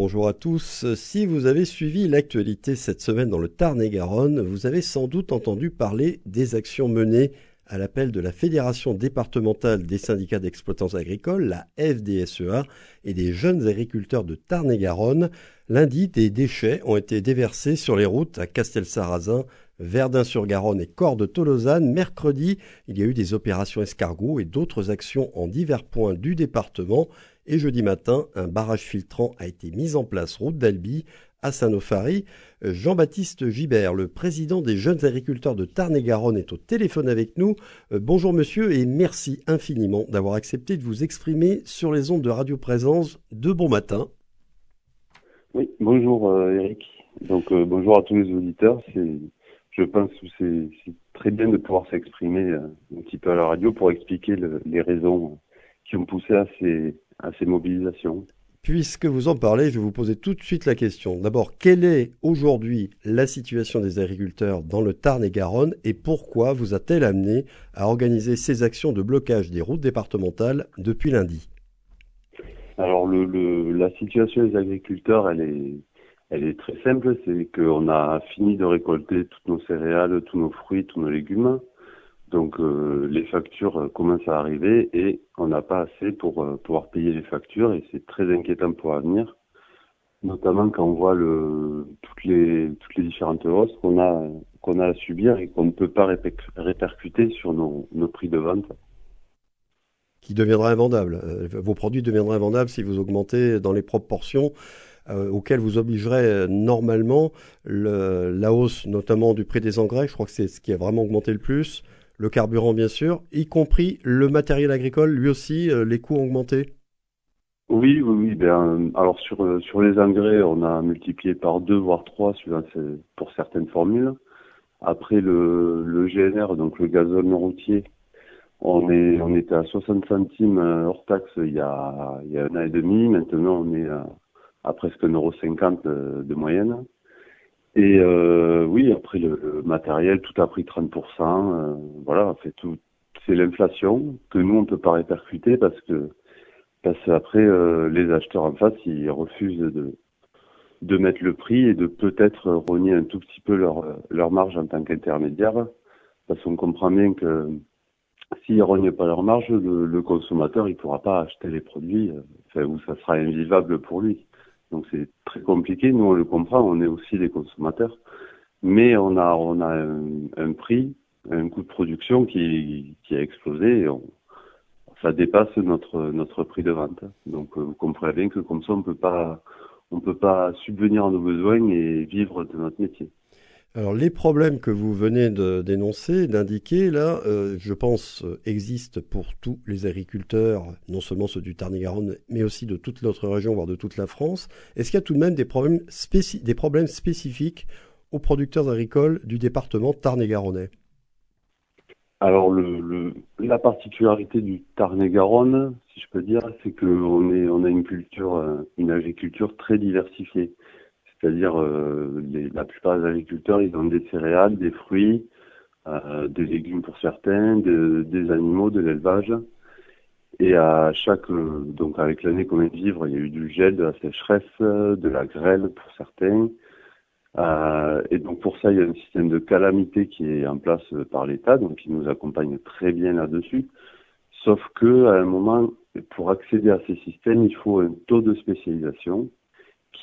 bonjour à tous. Si vous avez suivi l'actualité cette semaine dans le Tarn-et-Garonne, vous avez sans doute entendu parler des actions menées à l'appel de la Fédération départementale des syndicats d'exploitants agricoles, la FDSEA, et des jeunes agriculteurs de Tarn-et-Garonne. Lundi, des déchets ont été déversés sur les routes à Castelsarrasin, Verdun-sur-Garonne et Corps de Tolosane. Mercredi, il y a eu des opérations escargots et d'autres actions en divers points du département. Et jeudi matin, un barrage filtrant a été mis en place route d'Albi à Saint-Nofari. Jean-Baptiste Gibert, le président des jeunes agriculteurs de Tarn-et-Garonne, est au téléphone avec nous. Euh, bonjour monsieur et merci infiniment d'avoir accepté de vous exprimer sur les ondes de Radio Présence de bon matin. Oui, bonjour euh, Eric. Donc euh, bonjour à tous les auditeurs. Je pense que c'est, très bien de pouvoir s'exprimer un petit peu à la radio pour expliquer les raisons qui ont poussé à ces, à ces mobilisations. Puisque vous en parlez, je vais vous poser tout de suite la question. D'abord, quelle est aujourd'hui la situation des agriculteurs dans le Tarn et Garonne et pourquoi vous a-t-elle amené à organiser ces actions de blocage des routes départementales depuis lundi? Alors, le, la situation des agriculteurs, elle est, elle est très simple. C'est qu'on a fini de récolter toutes nos céréales, tous nos fruits, tous nos légumes. Donc euh, les factures euh, commencent à arriver et on n'a pas assez pour euh, pouvoir payer les factures et c'est très inquiétant pour l'avenir, notamment quand on voit toutes les différentes hausses qu'on a a à subir et qu'on ne peut pas répercuter sur nos, nos prix de vente. Qui deviendra invendable. vos produits deviendraient invendables si vous augmentez dans les proportions auxquelles vous obligerez normalement le, la hausse notamment du prix des engrais. Je crois que c'est ce qui a vraiment augmenté le plus le carburant bien sûr, y compris le matériel agricole, lui aussi, euh, les coûts ont augmenté Oui, oui, oui. Ben, alors sur, euh, sur les engrais, on a multiplié par deux, voire trois pour certaines formules. Après le, le GNR, donc le gazole routier, on, est, on était à 60 centimes euh, hors taxe il y, a, il y a un an et demi. Maintenant, on est à, à presque 1,50€ de, de moyenne. Et euh, oui, après le, matériel, tout a pris 30%. Euh, voilà, fait tout, c'est l'inflation que nous on peut pas répercuter parce que parce qu'après euh, les acheteurs en face ils refusent de de mettre le prix et de peut-être rogner un tout petit peu leur leur marge en tant qu'intermédiaire parce qu'on comprend bien que s'ils rognent pas leur marge, le, le consommateur il pourra pas acheter les produits, euh, enfin, ou ça sera invivable pour lui. Donc c'est très compliqué. Nous, on le comprend, on est aussi des consommateurs. Mais on a, on a un, prix, un coût de production qui, qui a explosé et ça dépasse notre, notre prix de vente. Donc vous comprenez bien que comme ça, on peut pas, on peut pas subvenir à nos besoins et vivre de notre métier. Alors les problèmes que vous venez dénoncer, d'indiquer, là, euh, je pense, euh, existent pour tous les agriculteurs, non seulement ceux du Tarn-et-Garonne, mais aussi de toute notre région, voire de toute la France. Est-ce qu'il y a tout de même des problèmes, spécifiques aux producteurs agricoles du département Tarn-et-Garonnais? Alors le, la particularité du Tarn-et-Garonne, si je peux dire, c'est qu'on on a une culture, euh, une agriculture très diversifiée. C'est-à-dire, euh, la plupart des agriculteurs, ils ont des céréales, des fruits, euh, des légumes pour certains, des animaux, de l'élevage. Et à chaque, euh, donc avec l'année qu'on vient de vivre, il y a eu du gel, de la sécheresse, de la grêle pour certains. Et donc pour ça, il y a un système de calamité qui est en place par l'État, donc qui nous accompagne très bien là-dessus. Sauf que à un moment, pour accéder à ces systèmes, il faut un taux de spécialisation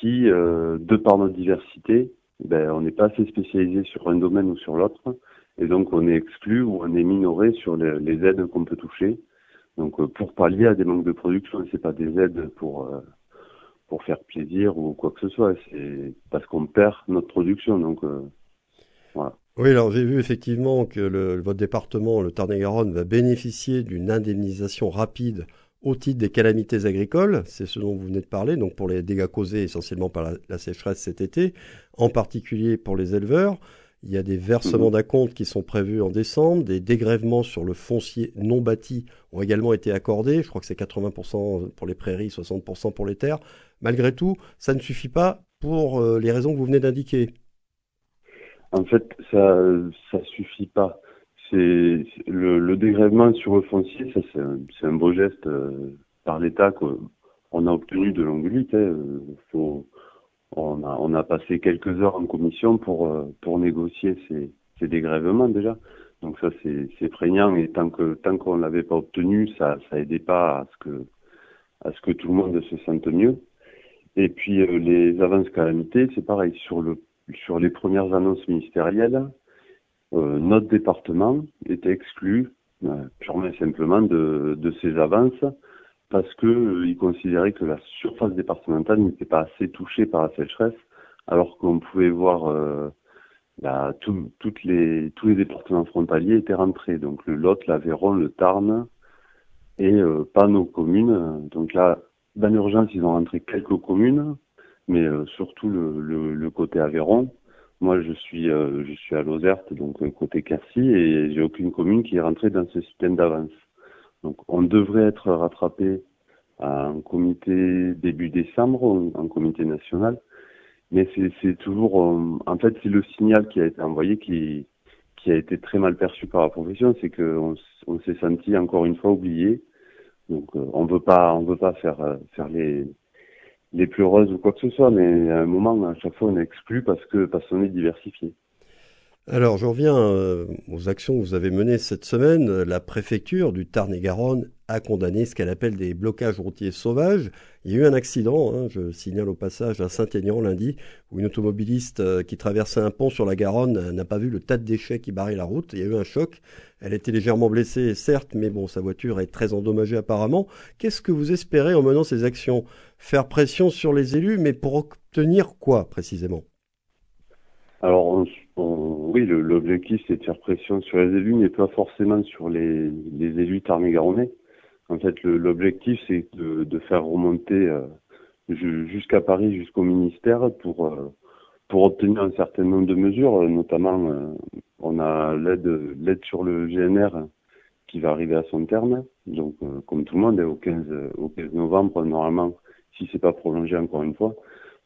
qui, euh, de par notre diversité, ben, on n'est pas assez spécialisé sur un domaine ou sur l'autre, et donc on est exclu ou on est minoré sur les, aides qu'on peut toucher. Donc euh, pour pallier à des manques de production, c'est pas des aides pour euh, pour faire plaisir ou quoi que ce soit, c'est parce qu'on perd notre production. Donc. Oui, alors j'ai vu effectivement que votre département, le Tarn-et-Garonne, va bénéficier d'une indemnisation rapide au titre des calamités agricoles, c'est ce dont vous venez de parler, donc pour les dégâts causés essentiellement par la, sécheresse cet été, en particulier pour les éleveurs. Il y a des versements mhm. d'acompte qui sont prévus en décembre, des dégrèvements sur le foncier non bâti ont également été accordés, je crois que c'est 80% pour les prairies, 60% pour les terres. Malgré tout, ça ne suffit pas pour euh, les raisons que vous venez d'indiquer. En fait, ça ça suffit pas le, dégrèvement sur le foncier, ça c'est un, beau geste euh, par l'État qu'on a obtenu de longue lutte. Faut, a, on a passé quelques heures en commission pour, pour négocier ces, dégrèvements déjà. Donc ça c'est prégnant et tant que tant qu'on l'avait pas obtenu, ça ça aidait pas à ce que tout le monde se sente mieux. Et puis euh, les avances calamités, c'est pareil sur les premières annonces ministérielles, euh, notre département était exclu euh, purement et simplement de ces avances parce que euh, il considérait que la surface départementale n'était pas assez touchée par la sécheresse, alors qu'on pouvait voir bah, toutes les, tous les départements frontaliers étaient rentrés. Donc le Lot, l'Aveyron, le Tarn et euh, pas nos communes. Donc là, dans l'urgence, ils ont rentré quelques communes, mais euh, surtout le, côté Aveyron. Moi, je suis euh, je suis à Lozerte, donc côté Quercy, et j'ai aucune commune qui est rentrée dans ce système d'avance. Donc on devrait être rattrapé en comité début décembre, en comité national mais c'est toujours, euh, en fait, c'est le signal qui a été envoyé qui, qui a été très mal perçu par la profession, c'est qu'on on, s'est senti encore une fois oublié. Donc, euh, on veut pas, on veut pas faire euh, faire les les pleureuses ou quoi que ce soit, mais à un moment, à chaque fois, on est exclu parce que parce qu'on est diversifié. Alors, je reviens euh, aux actions que vous avez menées cette semaine. La préfecture du Tarn-et-Garonne a condamné ce qu'elle appelle des blocages routiers sauvages. Il y a eu un accident, hein, je signale au passage, à Saint-Aignan lundi, où une automobiliste euh, qui traversait un pont sur la Garonne n'a pas vu le tas de déchets qui barrait la route. Il y a eu un choc. Elle était légèrement blessée, certes, mais bon, sa voiture est très endommagée apparemment. Qu'est-ce que vous espérez en menant ces actions? Faire pression sur les élus, mais pour obtenir quoi précisément? Alors, oui, l'objectif c'est de faire pression sur les élus, mais pas forcément sur les, élus tarn-et-garonnais. En fait, l'objectif c'est de, de, faire remonter euh, jusqu'à Paris, jusqu'au ministère, pour euh, pour obtenir un certain nombre de mesures, notamment euh, on a l'aide sur le GNR qui va arriver à son terme. Donc, comme tout le monde, au 15 au 15 novembre, normalement, si c'est pas prolongé encore une fois,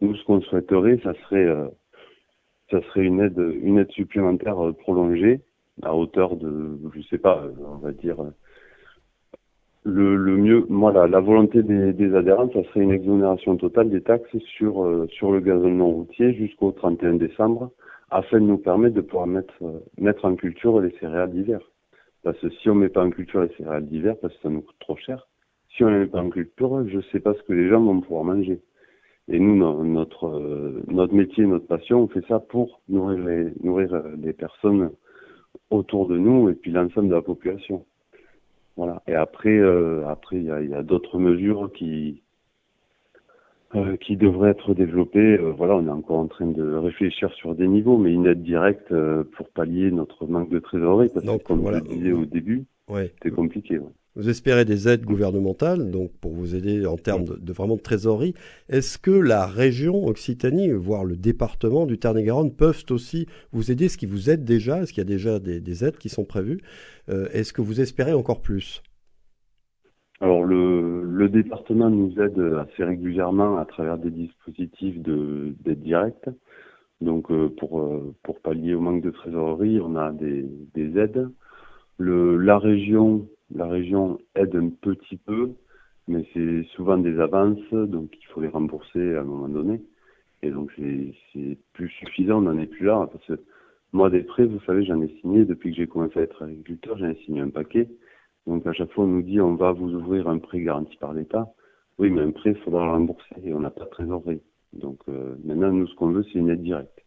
nous ce qu'on souhaiterait, ça serait ça serait une aide, une aide supplémentaire prolongée à hauteur de, je sais pas, on va dire le, le mieux. Moi, la, la volonté des, des, adhérents, ça serait une exonération totale des taxes sur sur le gazon non routier jusqu'au 31 décembre, afin de nous permettre de pouvoir mettre mettre en culture les céréales d'hiver. Parce que si on met pas en culture les céréales d'hiver, parce que ça nous coûte trop cher, si on les met pas en culture, je sais pas ce que les gens vont pouvoir manger. Et nous, notre euh, notre métier, notre passion, on fait ça pour nourrir les nourrir euh, les personnes autour de nous et puis l'ensemble de la population. Voilà. Et après, euh, après, il y a, y a d'autres mesures qui euh, qui devraient être développées. voilà, on est encore en train de réfléchir sur des niveaux, mais une aide directe pour pallier notre manque de trésorerie, parce que comme voilà. je le disais au début, ouais. c'était compliqué. Ouais. Vous espérez des aides gouvernementales, donc pour vous aider en termes de, vraiment de trésorerie. Est-ce que la région Occitanie, voire le département du Tarn-et-Garonne, peuvent aussi vous aider? Est-ce qu'ils vous aident déjà? Est-ce qu'il y a déjà des, aides qui sont prévues? Euh, Est-ce que vous espérez encore plus? Alors le, département nous aide assez régulièrement à travers des dispositifs d'aide directe. Donc euh, pour, euh, pour pallier au manque de trésorerie, on a des, des aides. Le, la région la région aide un petit peu, mais c'est souvent des avances, donc il faut les rembourser à un moment donné. Et donc c'est plus suffisant, on n'en est plus là. Parce que moi, des prêts, vous savez, j'en ai signé depuis que j'ai commencé à être agriculteur, j'en ai signé un paquet. Donc à chaque fois, on nous dit on va vous ouvrir un prêt garanti par l'État. Oui, mais un prêt, il faudra le rembourser et on n'a pas de trésorerie. Donc euh, maintenant, nous, ce qu'on veut, c'est une aide directe.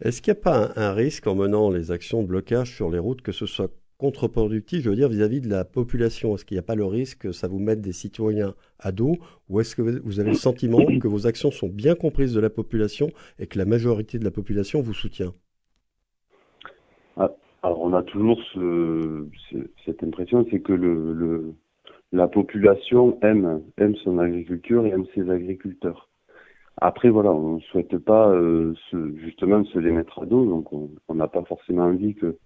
Est-ce qu'il n'y a pas un, un, risque en menant les actions de blocage sur les routes que ce soit contre-productif, je veux dire, vis-à-vis de la population Est-ce qu'il n'y a pas le risque que ça vous mette des citoyens à dos Ou est-ce que vous avez le sentiment que vos actions sont bien comprises de la population et que la majorité de la population vous soutient? Ah, Alors, on a toujours ce, cette impression, c'est que la population aime, son agriculture et aime ses agriculteurs. Après, voilà, on ne souhaite pas euh, justement se les mettre à dos, donc on n'a pas forcément envie que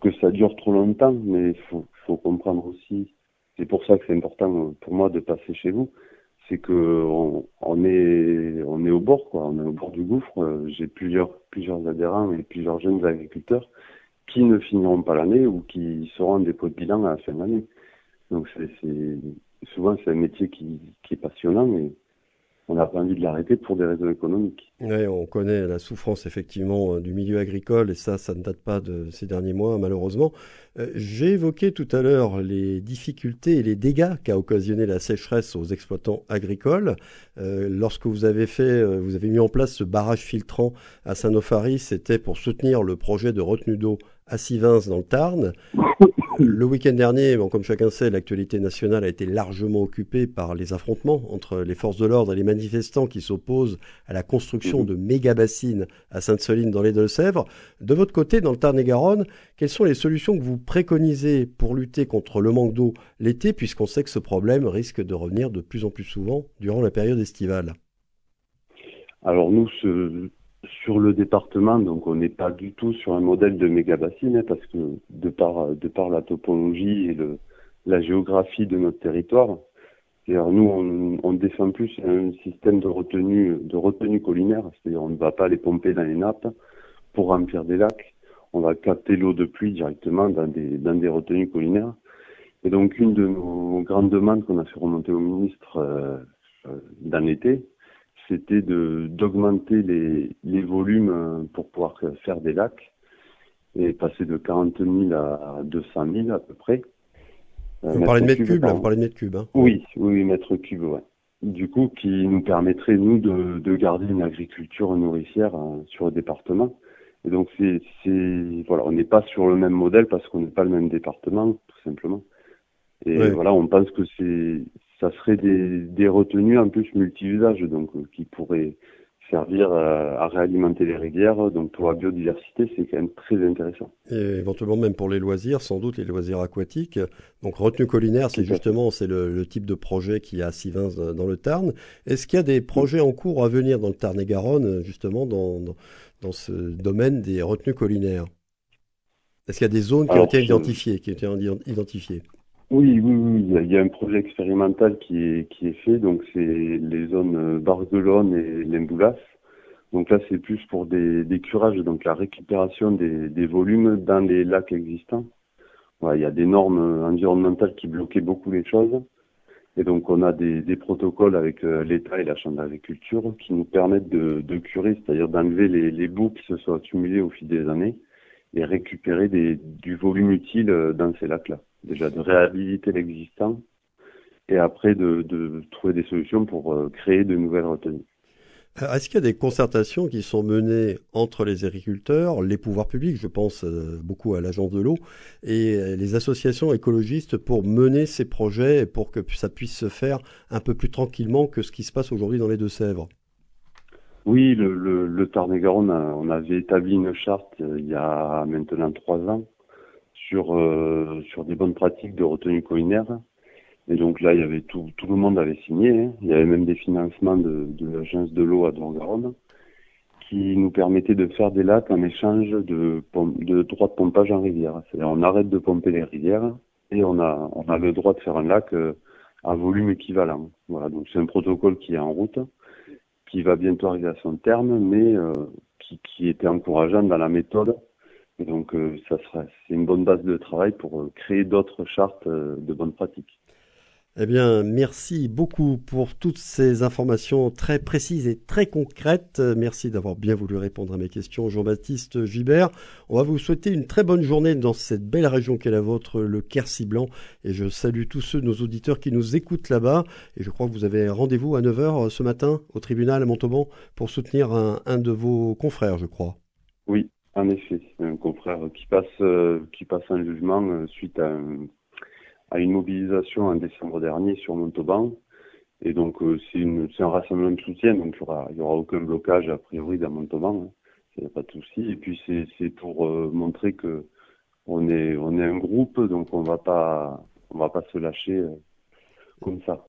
que ça dure trop longtemps, mais il faut, comprendre aussi, c'est pour ça que c'est important pour moi de passer chez vous, c'est que on, on, est on est au bord quoi, on est au bord du gouffre. J'ai plusieurs plusieurs adhérents et plusieurs jeunes agriculteurs qui ne finiront pas l'année ou qui seront en dépôt de bilan à la fin de l'année. Donc c'est souvent c'est un métier qui, qui est passionnant mais on n'a pas envie de l'arrêter pour des raisons économiques. Oui, on connaît la souffrance effectivement euh, du milieu agricole et ça, ça ne date pas de ces derniers mois malheureusement. Euh, j'ai évoqué tout à l'heure les difficultés et les dégâts qu'a occasionné la sécheresse aux exploitants agricoles. Euh, lorsque vous avez fait, vous avez mis en place ce barrage filtrant à Saint-Nofari, c'était pour soutenir le projet de retenue d'eau à Sivins dans le Tarn. Le week-end dernier, comme chacun sait, l'actualité nationale a été largement occupée par les affrontements entre les forces de l'ordre et les manifestants qui s'opposent à la construction de méga-bassines à Sainte-Soline dans les Deux-Sèvres. De votre côté, dans le Tarn-et-Garonne, quelles sont les solutions que vous préconisez pour lutter contre le manque d'eau l'été, puisqu'on sait que ce problème risque de revenir de plus en plus souvent durant la période estivale? Alors nous, ce, sur le département, donc on n'est pas du tout sur un modèle de méga bassine, hein, parce que de par, la topologie et la géographie de notre territoire, nous on, défend plus un système de retenue, de collinaire, c'est-à-dire on ne va pas les pomper dans les nappes pour remplir des lacs, on va capter l'eau de pluie directement dans des, dans des retenues collinaires. Et donc une de nos grandes demandes qu'on a fait remonter au ministre euh, euh dans l'été, c'était de d'augmenter les, les volumes euh, pour pouvoir faire des lacs et passer de 40 000 à 200 000 à peu près. Euh, vous parlez de mètres cubes, vous parlez de mètres cubes. Hein. Oui, oui, mètres cubes, ouais. Du coup, qui nous permettrait, nous, de, de garder une agriculture nourricière euh, sur le département. Et donc, c'est, c'est, voilà, on n'est pas sur le même modèle parce qu'on n'est pas le même département, tout simplement. Et voilà, on pense que c'est, ça serait des, des retenues en plus multi-usages, donc euh, qui pourraient servir à, réalimenter les rivières. Donc pour la biodiversité, c'est quand même très intéressant. Et éventuellement même pour les loisirs, sans doute les loisirs aquatiques. Donc retenue collinaire, c'est justement c'est le, type de projet qui a à Sivins dans le Tarn. Est-ce qu'il y a des projets en cours à venir dans le Tarn et Garonne, justement dans, dans, ce domaine des retenues collinaires? Est-ce qu'il y a des zones qui ont été identifiées, qui ont été identifiées? Oui, oui, oui, il y a un projet expérimental qui est, qui est fait, donc c'est les zones euh, Barcelone et Lemboulas. Donc là, c'est plus pour des, des curages, donc la récupération des, des volumes dans les lacs existants. il y a des normes environnementales qui bloquaient beaucoup les choses. Et donc on a des, des protocoles avec euh, l'État et la Chambre d'agriculture qui nous permettent de, de curer, c'est-à-dire d'enlever les, les bouts qui se sont accumulés au fil des années et récupérer des, du volume utile euh, dans ces lacs-là déjà de réhabiliter l'existant et après de, de, trouver des solutions pour euh, créer de nouvelles retenues. Est-ce qu'il y a des concertations qui sont menées entre les agriculteurs, les pouvoirs publics, je pense euh, beaucoup à l'agence de l'eau, et euh, les associations écologistes pour mener ces projets et pour que ça puisse se faire un peu plus tranquillement que ce qui se passe aujourd'hui dans les Deux-Sèvres? Oui, le, le, le Tarn-et-Garonne, on avait établi une charte il y a maintenant trois ans sur euh, sur des bonnes pratiques de retenue collinaire. Et donc là, il y avait tout, tout le monde avait signé. Hein. Il y avait même des financements de, l'agence de l'eau à Dorgaronne qui nous permettaient de faire des lacs en échange de, de droits de pompage en rivière. C'est-à-dire on arrête de pomper les rivières et on a on a le droit de faire un lac euh, à volume équivalent. Voilà, donc c'est un protocole qui est en route, qui va bientôt arriver à son terme, mais euh, qui, qui était encourageant dans la méthode donc, euh, ça sera, c'est une bonne base de travail pour euh, créer d'autres chartes euh, de bonnes pratiques. Eh bien, merci beaucoup pour toutes ces informations très précises et très concrètes. Merci d'avoir bien voulu répondre à mes questions, Jean-Baptiste Gibert. On va vous souhaiter une très bonne journée dans cette belle région qu'est la vôtre, le Quercy Blanc. Et je salue tous ceux, nos auditeurs qui nous écoutent là-bas. Et je crois que vous avez rendez-vous à 9h ce matin au tribunal à Montauban pour soutenir un, un de vos confrères, je crois. Oui, en effet, un confrère qui passe euh, qui passe un jugement euh, suite à, à, une mobilisation en décembre dernier sur Montauban. Et donc euh, c'est un rassemblement de soutien, donc il y aura y aura aucun blocage a priori dans Montauban, hein. il n'y a pas de souci. Et puis c'est pour montrer que on est on est un groupe, donc on on va pas se lâcher comme ça.